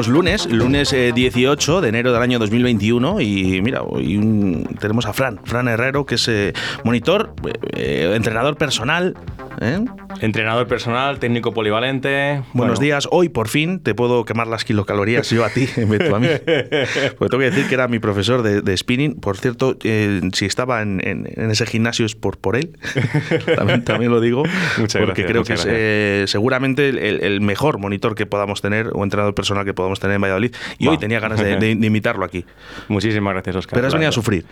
pues lunes, lunes 18 eh, de enero del año 2021 y mira, hoy tenemos a Fran, Fran Herrero, que es eh, monitor, eh, entrenador personal. Entrenador personal, técnico polivalente. Buenos días, hoy por fin te puedo quemar las kilocalorías yo a ti en vez de a mí. Porque tengo que decir que era mi profesor de, spinning. Por cierto, si estaba en, ese gimnasio es por, por él. también, lo digo. Muchas porque creo que es seguramente el, mejor monitor que podamos tener o entrenador personal que podamos tener en Valladolid. Y hoy tenía ganas de, de, invitarlo aquí. Muchísimas gracias, Oscar. Pero has venido a sufrir.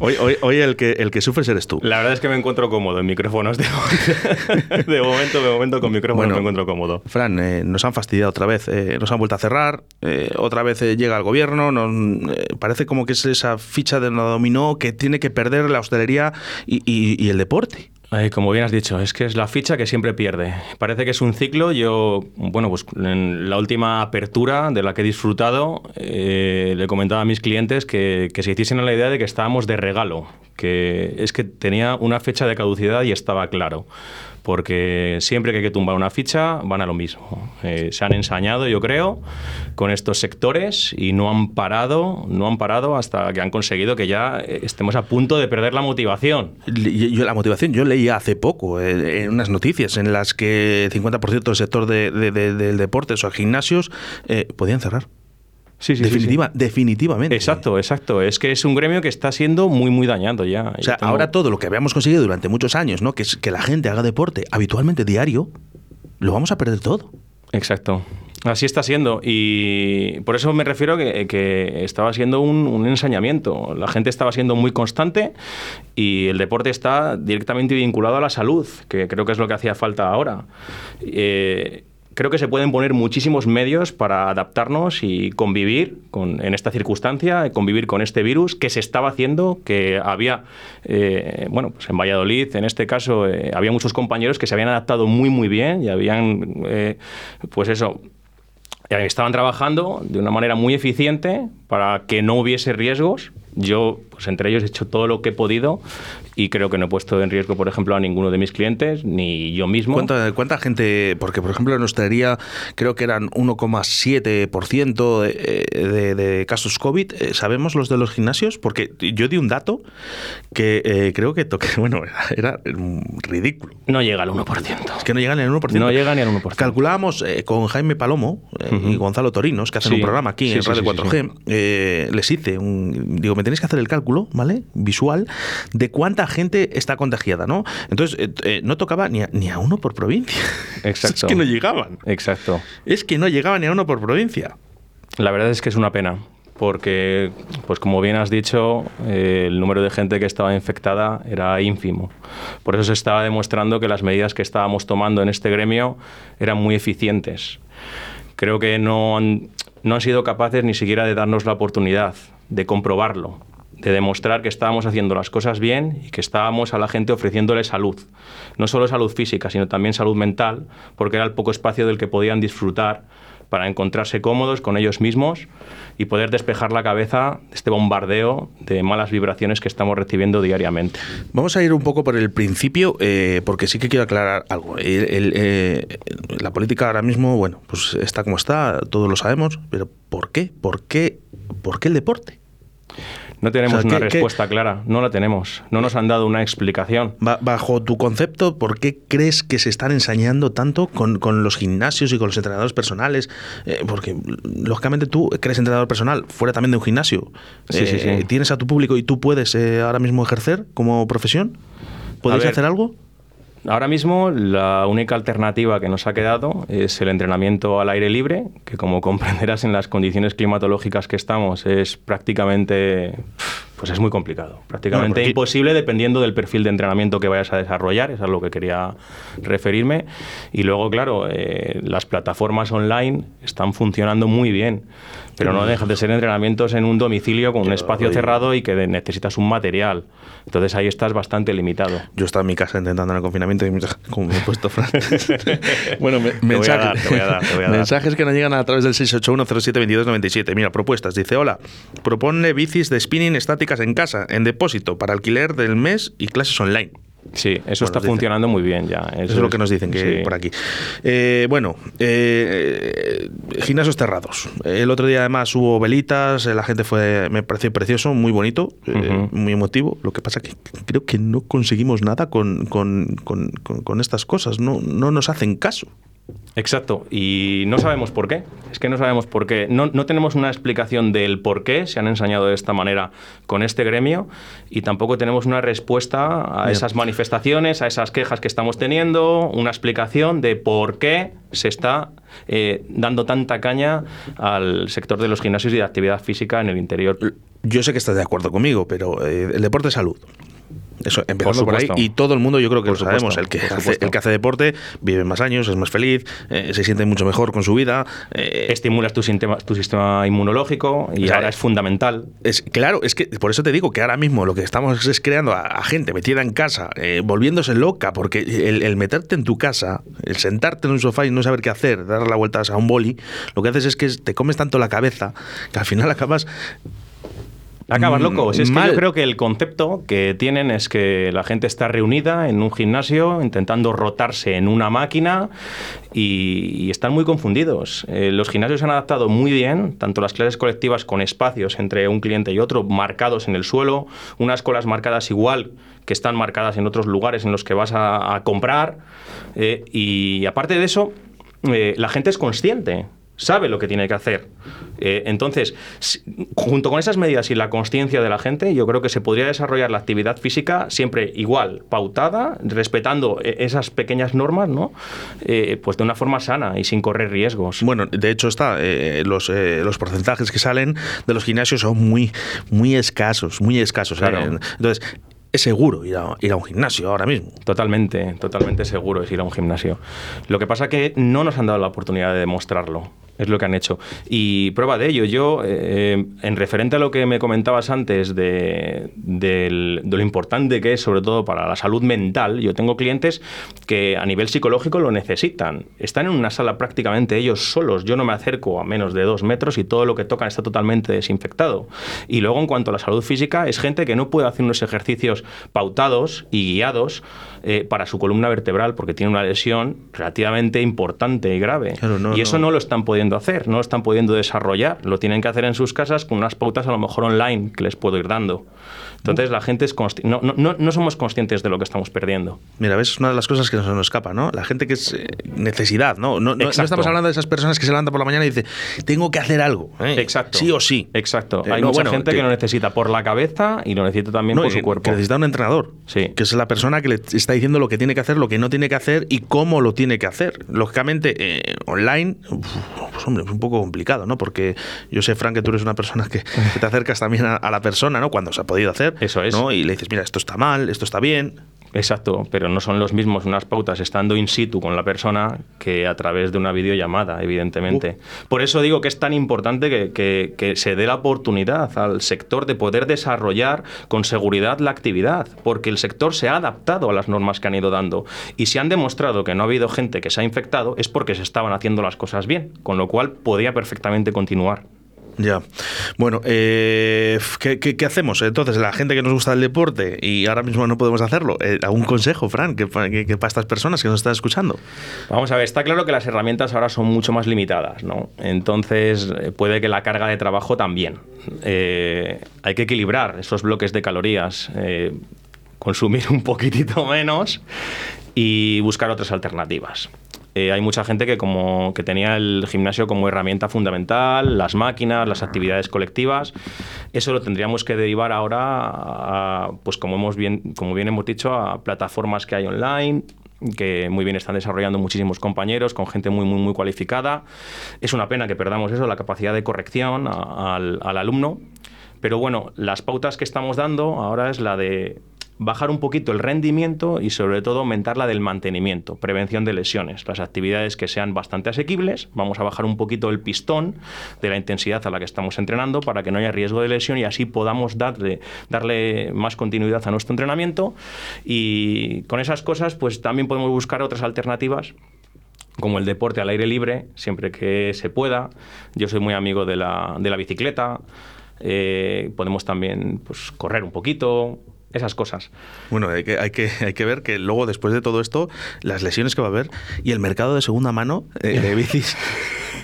hoy, hoy, hoy, el, que, el que sufres eres tú. La verdad es que me encuentro cómodo en micrófonos de, de momento. De momento con micrófonos me encuentro cómodo. Fran, eh, nos han fastidiado otra vez. Eh, nos han vuelto a cerrar. Eh, otra vez llega el gobierno. Nos, parece como que es esa ficha de no dominó que tiene que perder la hostelería y, y el deporte como bien has dicho, es que es la ficha que siempre pierde. Parece que es un ciclo. Yo, bueno, pues en la última apertura de la que he disfrutado, eh, le comentaba a mis clientes que, que se hiciesen la idea de que estábamos de regalo, que es que tenía una fecha de caducidad y estaba claro porque siempre que hay que tumbar una ficha van a lo mismo. Eh, se han ensañado, yo creo, con estos sectores y no han parado, no han parado hasta que han conseguido que ya eh, estemos a punto de perder la motivación. Yo, la motivación, yo leí hace poco eh, en unas noticias en las que el 50% del sector del deporte, o gimnasios, podían cerrar. Sí, sí, Definitiva, Definitivamente. Exacto, exacto. Es que es un gremio que está siendo muy, muy dañado ya. O sea, ahora todo lo que habíamos conseguido durante muchos años, ¿no? Que es que la gente haga deporte habitualmente diario, lo vamos a perder todo. Exacto. Así está siendo. Y por eso me refiero que, que estaba siendo un, ensañamiento. La gente estaba siendo muy constante y el deporte está directamente vinculado a la salud, que creo que es lo que hacía falta ahora. Eh, creo que se pueden poner muchísimos medios para adaptarnos y convivir con, en esta circunstancia, convivir con este virus que se estaba haciendo, que había, eh, bueno, pues en Valladolid, en este caso, eh, había muchos compañeros que se habían adaptado muy, muy bien y habían, eh, pues eso, estaban trabajando de una manera muy eficiente para que no hubiese riesgos. Yo, pues entre ellos, he hecho todo lo que he podido y creo que no he puesto en riesgo, por ejemplo, a ninguno de mis clientes, ni yo mismo. ¿Cuánta, cuánta gente? Porque, por ejemplo, en hostelería creo que eran 1,7% de, de, casos COVID. Eh, ¿Sabemos los de los gimnasios? Porque yo di un dato que eh, creo que toqué, bueno, era, ridículo. No llega al 1%. Es que no llega ni al 1%. No llega ni al 1%. Calculábamos eh, con Jaime Palomo y Gonzalo Torinos, que hacen un programa aquí en Radio 4G, les hice un... Digo, me tenéis que hacer el cálculo, ¿vale? Visual, de cuánta gente está contagiada, ¿no? Entonces, eh, eh, no tocaba ni a, ni a, uno por provincia. Exacto. es que no llegaban. Exacto. Es que no llegaban ni a uno por provincia. La verdad es que es una pena porque, pues como bien has dicho, eh, el número de gente que estaba infectada era ínfimo. Por eso se estaba demostrando que las medidas que estábamos tomando en este gremio eran muy eficientes. Creo que no han, no han sido capaces ni siquiera de darnos la oportunidad de comprobarlo, de demostrar que estábamos haciendo las cosas bien y que estábamos a la gente ofreciéndole salud. No solo salud física, sino también salud mental, porque era el poco espacio del que podían disfrutar para encontrarse cómodos con ellos mismos y poder despejar la cabeza de este bombardeo de malas vibraciones que estamos recibiendo diariamente. Vamos a ir un poco por el principio, eh, porque sí que quiero aclarar algo. Eh, la política ahora mismo, bueno, pues está como está, todos lo sabemos, pero ¿por qué? ¿Por qué, ¿Por qué el deporte? No tenemos una respuesta clara, no la tenemos. No nos han dado una explicación. Bajo tu concepto, ¿por qué crees que se están ensañando tanto con, los gimnasios y con los entrenadores personales? Eh, porque, lógicamente, tú eres entrenador personal, fuera también de un gimnasio. Sí, sí, eh, ¿Tienes a tu público y tú puedes eh, ahora mismo ejercer como profesión? ¿Podéis hacer algo? Ahora mismo la única alternativa que nos ha quedado es el entrenamiento al aire libre, que como comprenderás en las condiciones climatológicas que estamos es prácticamente pues es muy complicado, prácticamente imposible dependiendo del perfil de entrenamiento que vayas a desarrollar, es a lo que quería referirme. Y luego, claro, eh, las plataformas online están funcionando muy bien, pero no dejan de ser entrenamientos en un domicilio con un espacio cerrado y que necesitas un material. Entonces ahí estás bastante limitado. Yo estaba en mi casa intentando en el confinamiento y como me he puesto bueno, mensajes que nos llegan a través del 681072297. Mira, propuestas. Dice, hola, propone bicis de spinning en casa, en depósito, para alquiler del mes y clases online. Sí, eso está funcionando muy bien ya. Eso, es lo que nos dicen que por aquí. Eh, bueno, eh, gimnasios cerrados. El otro día además hubo velitas, la gente fue, me pareció precioso, muy bonito, eh, muy emotivo. Lo que pasa que creo que no conseguimos nada con, con, con, con estas cosas, no, no nos hacen caso. Exacto, y no sabemos por qué. Es que no sabemos por qué. No, tenemos una explicación del por qué se han ensañado de esta manera con este gremio y tampoco tenemos una respuesta a esas manifestaciones, a esas quejas que estamos teniendo, una explicación de por qué se está eh, dando tanta caña al sector de los gimnasios y de actividad física en el interior. Yo sé que estás de acuerdo conmigo, pero eh, el deporte es salud. Eso, empezando por, ahí. Y todo el mundo, yo creo que lo sabemos. El que, hace, el que hace deporte vive más años, es más feliz, eh, se siente mucho mejor con su vida. Eh, Estimulas tu sistema, tu sistema inmunológico y ahora es fundamental. Es, claro, es que por eso te digo que ahora mismo lo que estamos es creando a, gente metida en casa, eh, volviéndose loca, porque el, meterte en tu casa, el sentarte en un sofá y no saber qué hacer, dar la vuelta a un boli, lo que haces es que te comes tanto la cabeza que al final acabas Acabas mm, loco. es que yo creo que el concepto que tienen es que la gente está reunida en un gimnasio intentando rotarse en una máquina y, están muy confundidos. Eh, los gimnasios se han adaptado muy bien, tanto las clases colectivas con espacios entre un cliente y otro marcados en el suelo, unas colas marcadas igual que están marcadas en otros lugares en los que vas a, comprar. Eh, y aparte de eso, eh, la gente es consciente sabe lo que tiene que hacer. Eh, entonces, junto con esas medidas y la conciencia de la gente, yo creo que se podría desarrollar la actividad física siempre igual, pautada, respetando eh, esas pequeñas normas, ¿no? Eh, pues de una forma sana y sin correr riesgos. Bueno, de hecho está, los, los porcentajes que salen de los gimnasios son muy, muy escasos, muy escasos. Entonces, es seguro ir a, ir a, un gimnasio ahora mismo. Totalmente, totalmente seguro es ir a un gimnasio. Lo que pasa es que no nos han dado la oportunidad de demostrarlo es lo que han hecho. Y prueba de ello, yo, eh, en referente a lo que me comentabas antes de, lo importante que es, sobre todo para la salud mental, yo tengo clientes que a nivel psicológico lo necesitan. Están en una sala prácticamente ellos solos. Yo no me acerco a menos de dos metros y todo lo que tocan está totalmente desinfectado. Y luego, en cuanto a la salud física, es gente que no puede hacer unos ejercicios pautados y guiados eh, para su columna vertebral porque tiene una lesión relativamente importante y grave. y eso no. lo están pudiendo hacer, no lo están pudiendo desarrollar. Lo tienen que hacer en sus casas con unas pautas a lo mejor online que les puedo ir dando. Entonces la gente es no, no, no, somos conscientes de lo que estamos perdiendo. Mira, ves, es una de las cosas que nos, nos escapa, ¿no? La gente que es eh, necesidad, ¿no? No, estamos hablando de esas personas que se levantan por la mañana y dicen, tengo que hacer algo. ¿eh? Exacto. Sí o sí. Exacto. Hay mucha gente que, lo necesita por la cabeza y lo necesita también por su cuerpo. Que necesita un entrenador. Sí. Que es la persona que le está diciendo lo que tiene que hacer, lo que no tiene que hacer y cómo lo tiene que hacer. Lógicamente, eh, online, pues hombre, es un poco complicado, ¿no? Porque yo sé, Frank, que tú eres una persona que, te acercas también a, a, la persona, ¿no? Cuando se ha podido hacer. Eso es. ¿no? Y le dices, mira, esto está mal, esto está bien. Exacto, pero no son los mismos unas pautas estando in situ con la persona que a través de una videollamada, evidentemente. Por eso digo que es tan importante que, que, se dé la oportunidad al sector de poder desarrollar con seguridad la actividad, porque el sector se ha adaptado a las normas que han ido dando. Y si han demostrado que no ha habido gente que se ha infectado, es porque se estaban haciendo las cosas bien, con lo cual podía perfectamente continuar. Ya. Bueno, eh, ¿qué, hacemos? Entonces, la gente que nos gusta el deporte y ahora mismo no podemos hacerlo, eh, ¿algún consejo, Fran, que, para estas personas que nos están escuchando? Vamos a ver, está claro que las herramientas ahora son mucho más limitadas, ¿no? Entonces, eh, puede que la carga de trabajo también. hay que equilibrar esos bloques de calorías, consumir un poquitito menos y buscar otras alternativas. Eh, hay mucha gente que, como, que tenía el gimnasio como herramienta fundamental, las máquinas, las actividades colectivas. Eso lo tendríamos que derivar ahora, a, pues como, hemos bien, como bien hemos dicho, a plataformas que hay online, que muy bien están desarrollando muchísimos compañeros, con gente muy, muy, muy cualificada. Es una pena que perdamos eso, la capacidad de corrección al, al alumno. Pero bueno, las pautas que estamos dando ahora es la de bajar un poquito el rendimiento y sobre todo aumentar la del mantenimiento, prevención de lesiones, las actividades que sean bastante asequibles, vamos a bajar un poquito el pistón de la intensidad a la que estamos entrenando para que no haya riesgo de lesión y así podamos darle, darle más continuidad a nuestro entrenamiento. Y con esas cosas pues también podemos buscar otras alternativas como el deporte al aire libre, siempre que se pueda. Yo soy muy amigo de la, de la bicicleta, eh, podemos también pues, correr un poquito, esas cosas. Bueno, hay que, hay, que, hay que ver que luego, después de todo esto, las lesiones que va a haber y el mercado de segunda mano eh, de bicis.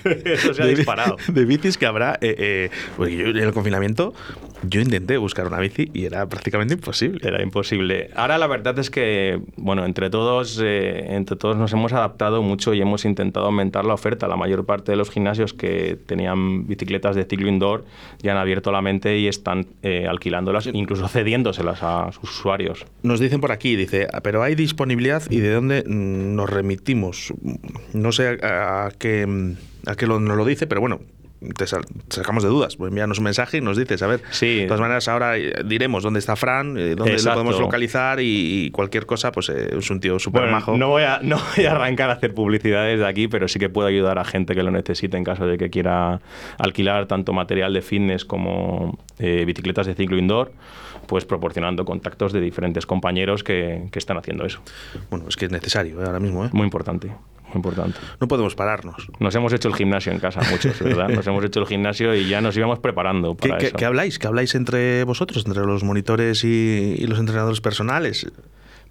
Eso se ha disparado. De bicis que habrá. Eh, eh, porque yo en el confinamiento yo intenté buscar una bici y era prácticamente imposible. Era imposible. Ahora la verdad es que, bueno, entre todos, entre todos nos hemos adaptado mucho y hemos intentado aumentar la oferta. La mayor parte de los gimnasios que tenían bicicletas de ciclo indoor ya han abierto la mente y están alquilándolas, incluso cediéndoselas a sus usuarios. Nos dicen por aquí, dice, pero hay disponibilidad y de dónde nos remitimos. No sé a, qué, a qué nos lo dice, pero bueno, te sacamos de dudas. Pues envíanos un mensaje y nos dices, a ver, sí. de todas maneras ahora diremos dónde está Fran, eh, dónde lo podemos localizar y, cualquier cosa, pues eh, es un tío súper majo. No voy, a, no voy a arrancar a hacer publicidades de aquí, pero sí que puedo ayudar a gente que lo necesite en caso de que quiera alquilar tanto material de fitness como eh, bicicletas de ciclo indoor pues proporcionando contactos de diferentes compañeros que, que están haciendo eso. Bueno, es que es necesario ahora mismo. ¿eh? Muy importante importante. No podemos pararnos. Nos hemos hecho el gimnasio en casa, muchos, ¿verdad? Nos hemos hecho el gimnasio y ya nos íbamos preparando para ¿Qué, eso. ¿Qué, habláis? ¿Qué habláis entre vosotros, entre los monitores y, los entrenadores personales?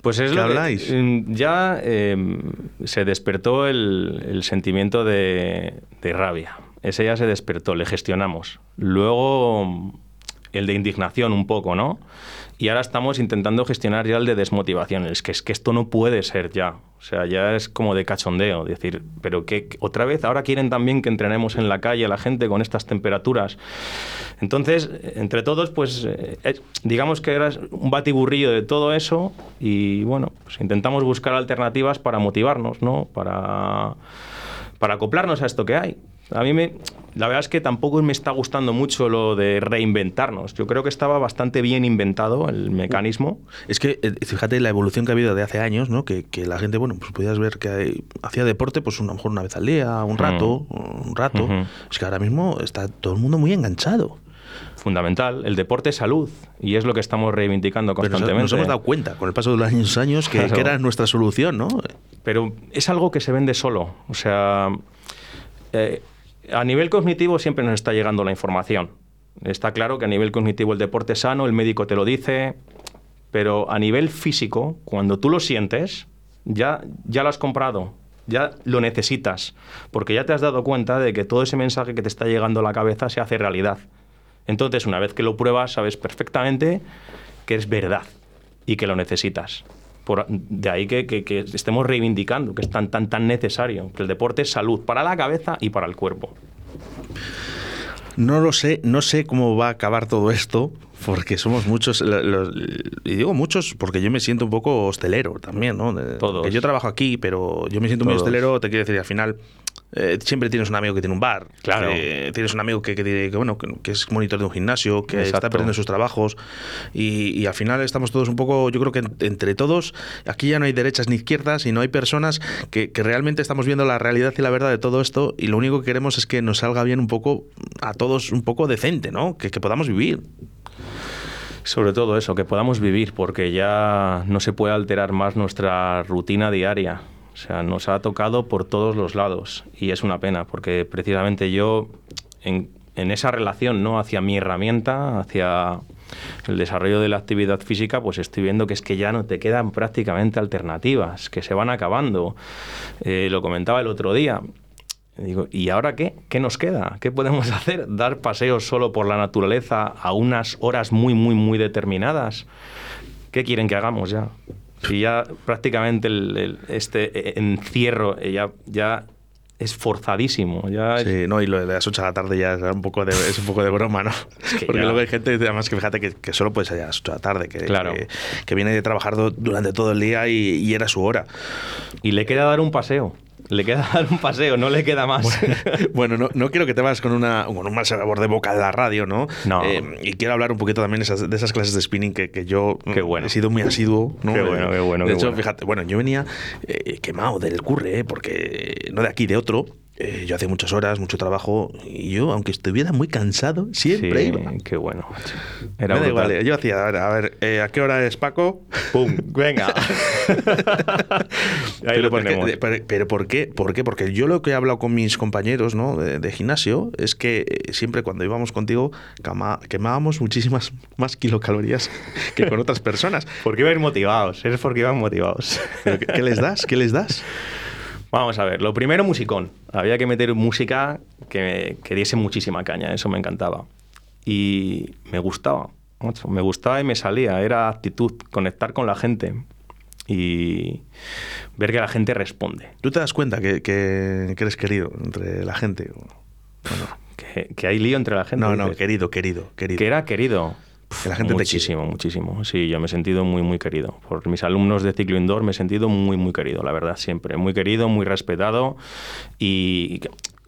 Pues es ¿Qué lo habláis? mm, ya em, se despertó el, sentimiento de, de, rabia. Ese ya se despertó, le gestionamos. Luego el de indignación un poco, ¿no? Y ahora estamos intentando gestionar ya el de desmotivación. Es que, es que esto no puede ser ya. O sea, ya es como de cachondeo. Decir, pero que otra vez ahora quieren también que entrenemos en la calle a la gente con estas temperaturas. Entonces, entre todos, pues eh, digamos que era un batiburrillo de todo eso y bueno, pues intentamos buscar alternativas para motivarnos, ¿no? Para, para acoplarnos a esto que hay. A mí me, la verdad es que tampoco me está gustando mucho lo de reinventarnos. Yo creo que estaba bastante bien inventado el mecanismo. Es que eh, fíjate la evolución que ha habido de hace años, ¿no? Que, la gente, bueno, pues podías ver que hacía deporte, pues a lo mejor una vez al día, un rato, un rato. Es que ahora mismo está todo el mundo muy enganchado fundamental. El deporte es salud y es lo que estamos reivindicando constantemente. Pero nos hemos dado cuenta con el paso de los años, años que, que, era nuestra solución, ¿no? Pero es algo que se vende solo. O sea, eh, a nivel cognitivo siempre nos está llegando la información. Está claro que a nivel cognitivo el deporte es sano, el médico te lo dice, pero a nivel físico, cuando tú lo sientes, ya, ya lo has comprado, ya lo necesitas, porque ya te has dado cuenta de que todo ese mensaje que te está llegando a la cabeza se hace realidad. Entonces, una vez que lo pruebas, sabes perfectamente que es verdad y que lo necesitas de ahí que, estemos reivindicando que es tan, tan, tan necesario, que el deporte es salud para la cabeza y para el cuerpo. No lo sé, no sé cómo va a acabar todo esto, porque somos muchos, y digo muchos porque yo me siento un poco hostelero también, ¿no? Todos. Que yo trabajo aquí, pero yo me siento muy hostelero, te quiero decir, al final eh, siempre tienes un amigo que tiene un bar, claro. tienes un amigo que, que, bueno, que, es monitor de un gimnasio, que está perdiendo sus trabajos y, al final estamos todos un poco, yo creo que entre todos, aquí ya no hay derechas ni izquierdas y no hay personas que, realmente estamos viendo la realidad y la verdad de todo esto y lo único que queremos es que nos salga bien un poco a todos un poco decente, ¿no? Que, que podamos vivir. Sobre todo eso, que podamos vivir, porque ya no se puede alterar más nuestra rutina diaria. O sea, nos ha tocado por todos los lados y es una pena porque precisamente yo en, esa relación no hacia mi herramienta, hacia el desarrollo de la actividad física, pues estoy viendo que es que ya no te quedan prácticamente alternativas, que se van acabando. Eh, lo comentaba el otro día. Digo, ¿y ahora qué? ¿Qué nos queda? ¿Qué podemos hacer? ¿Dar paseos solo por la naturaleza a unas horas muy, muy, muy determinadas? ¿Qué quieren que hagamos ya? Si ya prácticamente este encierro eh, ya, ya es forzadísimo. Ya sí, no, y lo de las 8 de la tarde ya es un poco de, es un poco de broma, ¿no? Porque luego hay gente, además que fíjate que, solo puede salir a las 8 de la tarde, que, claro. que, viene de trabajar durante todo el día y, y, era su hora. Y le queda dar un paseo. Le queda dar un paseo, no le queda más. Bueno, no, no, quiero que te vas con, una, con un mal sabor de boca de la radio, ¿no? No. Eh, y quiero hablar un poquito también de esas clases de spinning que, que yo qué bueno. he sido muy asiduo. ¿no? Qué bueno, qué bueno. De hecho, fíjate, bueno, yo venía eh, quemado del curre, ¿eh? porque no de aquí, de otro. Eh, yo hacía muchas horas, mucho trabajo, y yo, aunque estuviera muy cansado, siempre Sí, iba. qué bueno. Me Era da brutal. igual, yo hacía, a ver, a ver, eh, ¿a qué hora es Paco? ¡Pum! ¡Venga! Ahí lo ¿por qué- ponemos. de- pero, pero ¿por qué? ¿Por qué? Porque yo lo que he hablado con mis compañeros ¿no? de, de gimnasio es que eh, siempre cuando íbamos contigo quemábamos muchísimas más kilocalorías que con otras personas. Porque iban motivados, es porque iban motivados. Pero ¿qué, qué les das? ¿Qué les das? Vamos a ver, lo primero musicón. Había que meter música que, que diese muchísima caña, eso me encantaba. Y me gustaba, me gustaba y me salía, era actitud, conectar con la gente y ver que la gente responde. ¿Tú te das cuenta que, que- que eres querido entre la gente? Bueno, Que, que hay lío entre la gente. no, no, dices. querido, querido, querido. Que era querido. Que la gente te muchísimo, muchísimo. Sí, yo me he sentido muy, muy querido. Por mis alumnos de ciclo indoor me he sentido muy, muy querido, la verdad, siempre. Muy querido, muy respetado. Y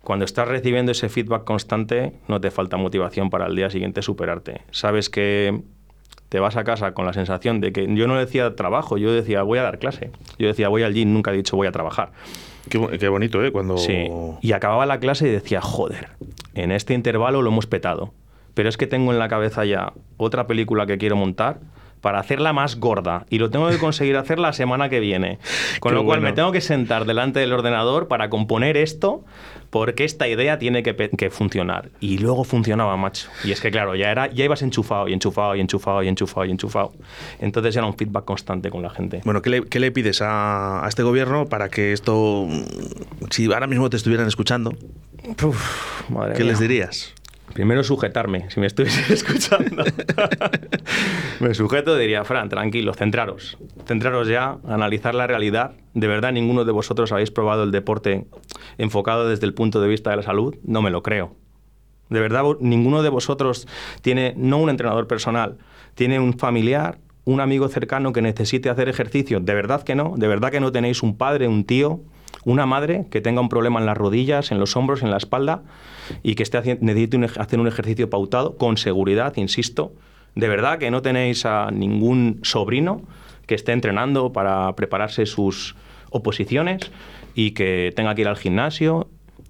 cuando estás recibiendo ese feedback constante, no te falta motivación para el día siguiente superarte. Sabes que te vas a casa con la sensación de que yo no decía trabajo, yo decía voy a dar clase. Yo decía voy al gym, nunca he dicho voy a trabajar. Qué, qué bonito, ¿eh? Cuando... Sí. Y acababa la clase y decía, joder, en este intervalo lo hemos petado. Pero es que tengo en la cabeza ya otra película que quiero montar para hacerla más gorda. Y lo tengo que conseguir hacer la semana que viene. Con Qué lo cual bueno. me tengo que sentar delante del ordenador para componer esto porque esta idea tiene que, funcionar. Y luego funcionaba, macho. Y es que, claro, ya, era, ya ibas enchufado y enchufado y enchufado y enchufado y enchufado. Entonces era un feedback constante con la gente. Bueno, ¿qué le, qué le pides a, a este gobierno para que esto, si ahora mismo te estuvieran escuchando, Uf, madre qué mía. les dirías? Primero sujetarme, si me estuviese escuchando. me sujeto diría, Fran, tranquilo, centraros. Centraros ya, analizar la realidad. ¿De verdad ninguno de vosotros habéis probado el deporte enfocado desde el punto de vista de la salud? No me lo creo. De verdad, ninguno de vosotros tiene, no un entrenador personal, tiene un familiar, un amigo cercano que necesite hacer ejercicio. De verdad que no. De verdad que no tenéis un padre, un tío, una madre que tenga un problema en las rodillas, en los hombros, en la espalda y que esté haci- necesite hacer un ejercicio pautado con seguridad, insisto. De verdad que no tenéis a ningún sobrino que esté entrenando para prepararse sus oposiciones y que tenga que ir al gimnasio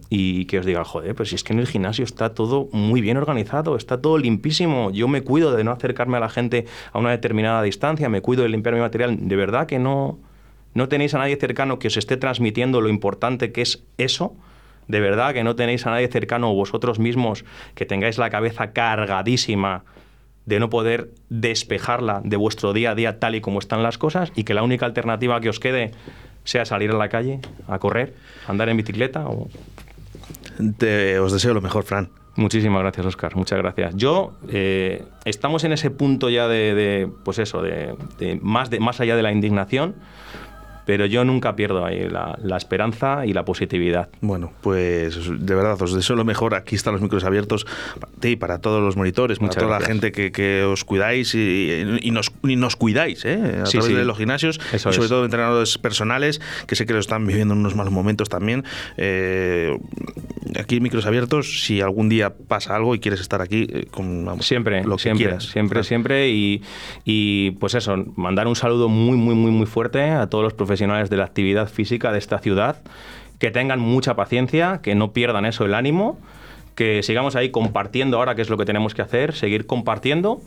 y que os diga, joder, pues si es que en el gimnasio está todo muy bien organizado, está todo limpísimo, yo me cuido de no acercarme a la gente a una determinada distancia, me cuido de limpiar mi material, de verdad que no, no tenéis a nadie cercano que os esté transmitiendo lo importante que es eso, de verdad que no tenéis a nadie cercano o vosotros mismos que tengáis la cabeza cargadísima de no poder despejarla de vuestro día a día tal y como están las cosas y que la única alternativa que os quede sea salir a la calle, a correr, a andar en bicicleta o Te- os deseo lo mejor, Fran. Muchísimas gracias, Oscar. Muchas gracias. Yo eh, estamos en ese punto ya de, de, pues eso, de, de más de más allá de la indignación, pero yo nunca pierdo ahí la, la esperanza y la positividad. Bueno, pues de verdad os deseo lo mejor. Aquí están los micros abiertos para ti, para todos los monitores, para Muchas toda la gente que, que os cuidáis y, y nos, y nos cuidáis ¿eh? a Sí, través sí. de los gimnasios Eso y sobre es. todo entrenadores personales que sé que lo están viviendo en unos malos momentos también. Eh, aquí micros abiertos. Si algún día pasa algo y quieres estar aquí, eh, con vamos, Siempre, lo que siempre, quieras. siempre, siempre. Y, y, pues eso, mandar un saludo muy, muy, muy, muy fuerte a todos los profesionales de la actividad física de esta ciudad, que tengan mucha paciencia, que no pierdan eso el ánimo, que sigamos ahí compartiendo ahora qué es lo que tenemos que hacer, seguir compartiendo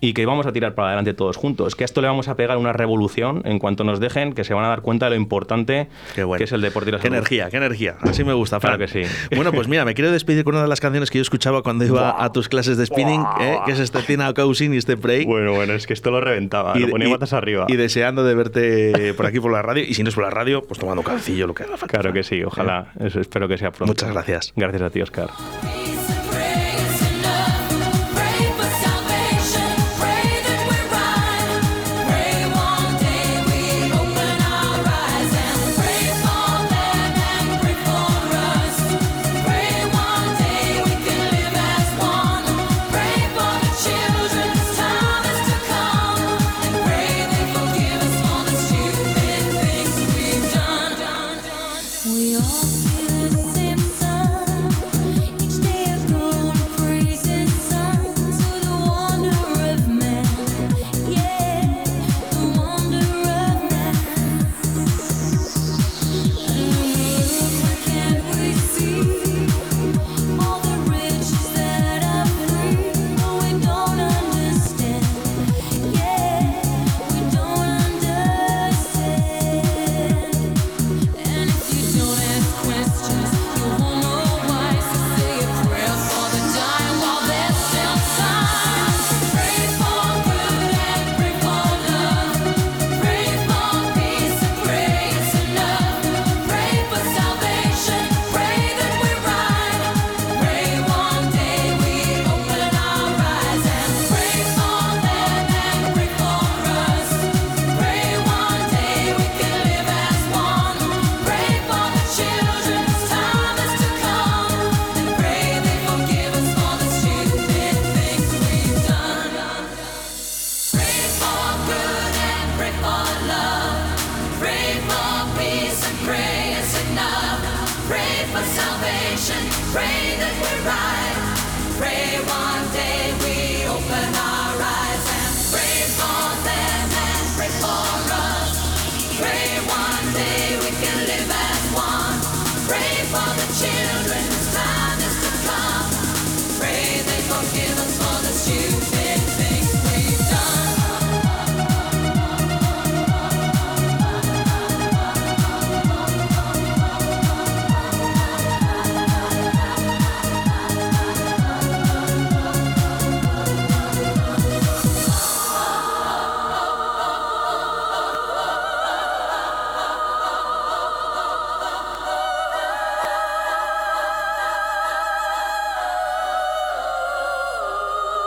y que vamos a tirar para adelante todos juntos. Que a esto le vamos a pegar una revolución en cuanto nos dejen, que se van a dar cuenta de lo importante Qué bueno. que es el deporte y la Qué salud. energía, qué energía. Así me gusta, Fran. Claro que sí. Bueno, pues mira, me quiero despedir con una de las canciones que yo escuchaba cuando iba a tus clases de spinning, ¿eh? que es este Tina Cousin y este Prey. Bueno, bueno, es que esto lo reventaba, lo ponía patas arriba. y deseando de verte por aquí por la radio. Y si no es por la radio, pues tomando calcillo, lo que haga falta. Claro que sí, ojalá. Eso espero que sea pronto. Muchas gracias. Gracias a ti, Oscar.